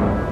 Bye.